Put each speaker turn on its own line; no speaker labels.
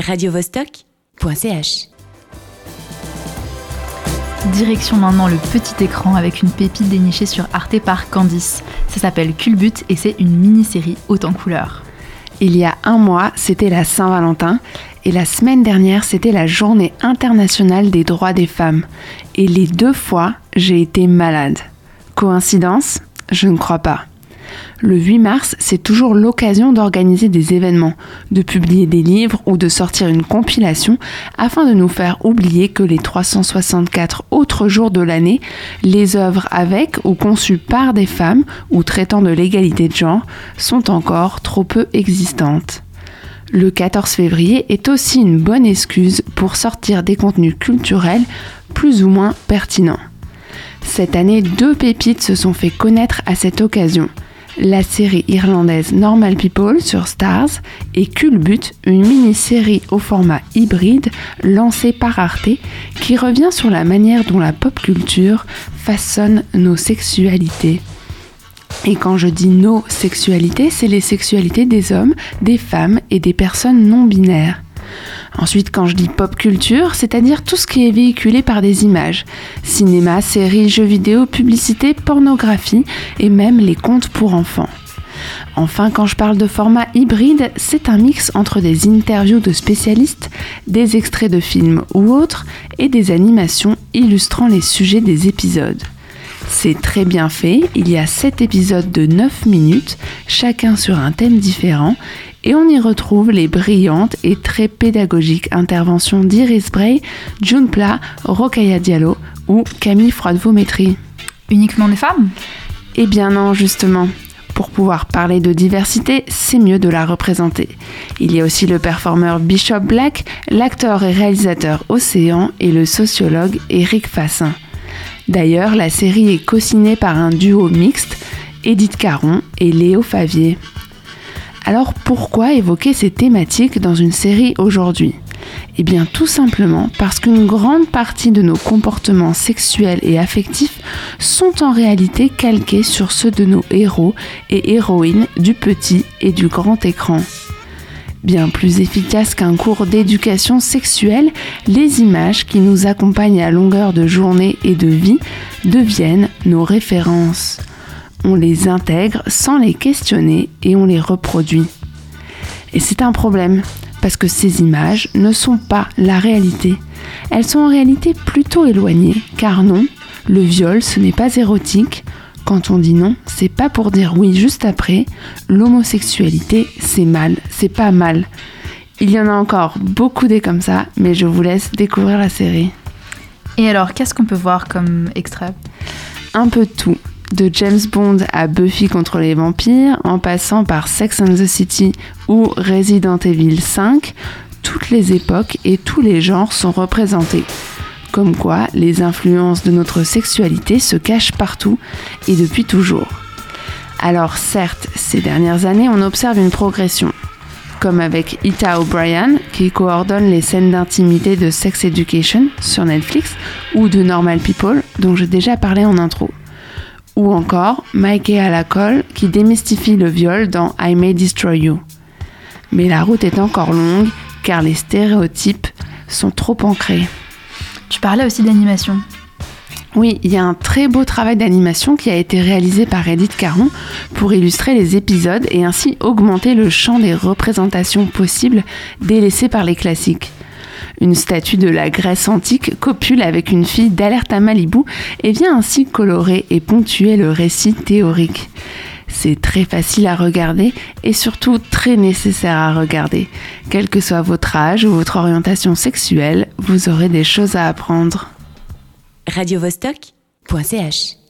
radiovostok.ch
Direction maintenant le petit écran avec une pépite dénichée sur Arte par Candice. Ça s'appelle Culbut et c'est une mini-série haute en couleurs.
Il y a un mois, c'était la Saint-Valentin et la semaine dernière, c'était la journée internationale des droits des femmes. Et les deux fois, j'ai été malade. Coïncidence? Je ne crois pas. Le 8 mars, c'est toujours l'occasion d'organiser des événements, de publier des livres ou de sortir une compilation afin de nous faire oublier que les 364 autres jours de l'année, les œuvres avec ou conçues par des femmes ou traitant de l'égalité de genre sont encore trop peu existantes. Le 14 février est aussi une bonne excuse pour sortir des contenus culturels plus ou moins pertinents. Cette année, deux pépites se sont fait connaître à cette occasion la série irlandaise Normal People sur Stars et Culbut, une mini-série au format hybride lancée par Arte qui revient sur la manière dont la pop culture façonne nos sexualités. Et quand je dis nos sexualités, c'est les sexualités des hommes, des femmes et des personnes non binaires. Ensuite, quand je dis pop culture, c'est-à-dire tout ce qui est véhiculé par des images. Cinéma, séries, jeux vidéo, publicité, pornographie et même les contes pour enfants. Enfin, quand je parle de format hybride, c'est un mix entre des interviews de spécialistes, des extraits de films ou autres, et des animations illustrant les sujets des épisodes. C'est très bien fait, il y a 7 épisodes de 9 minutes, chacun sur un thème différent, et on y retrouve les brillantes et très pédagogiques interventions d'Iris Bray, June Pla, Rokaya Diallo ou Camille Froide-Vaumétrie.
Uniquement des femmes?
Eh bien non, justement. Pour pouvoir parler de diversité, c'est mieux de la représenter. Il y a aussi le performeur Bishop Black, l'acteur et réalisateur Océan et le sociologue Eric Fassin. D'ailleurs, la série est co-signée par un duo mixte, Edith Caron et Léo Favier. Alors pourquoi évoquer ces thématiques dans une série aujourd'hui? Eh bien tout simplement parce qu'une grande partie de nos comportements sexuels et affectifs sont en réalité calqués sur ceux de nos héros et héroïnes du petit et du grand écran. Bien plus efficace qu'un cours d'éducation sexuelle, les images qui nous accompagnent à longueur de journée et de vie deviennent nos références on les intègre sans les questionner et on les reproduit. Et c'est un problème, parce que ces images ne sont pas la réalité. Elles sont en réalité plutôt éloignées, car non, le viol ce n'est pas érotique. Quand on dit non, c'est pas pour dire oui juste après. L'homosexualité, c'est mal, c'est pas mal. Il y en a encore beaucoup des comme ça, mais je vous laisse découvrir la série.
Et alors, qu'est-ce qu'on peut voir comme extrait?
Un peu de tout de James Bond à Buffy contre les vampires, en passant par Sex and the City ou Resident Evil 5, toutes les époques et tous les genres sont représentés. Comme quoi, les influences de notre sexualité se cachent partout et depuis toujours. Alors certes, ces dernières années, on observe une progression, comme avec Ita O'Brien, qui coordonne les scènes d'intimité de Sex Education sur Netflix, ou de Normal People, dont j'ai déjà parlé en intro ou encore Mikey à la colle qui démystifie le viol dans I May Destroy You. Mais la route est encore longue car les stéréotypes sont trop ancrés.
Tu parlais aussi d'animation.
Oui, il y a un très beau travail d'animation qui a été réalisé par Edith Caron pour illustrer les épisodes et ainsi augmenter le champ des représentations possibles délaissées par les classiques. Une statue de la Grèce antique copule avec une fille d'Alerte à Malibu et vient ainsi colorer et ponctuer le récit théorique. C'est très facile à regarder et surtout très nécessaire à regarder. Quel que soit votre âge ou votre orientation sexuelle, vous aurez des choses à apprendre.
radiovostok.ch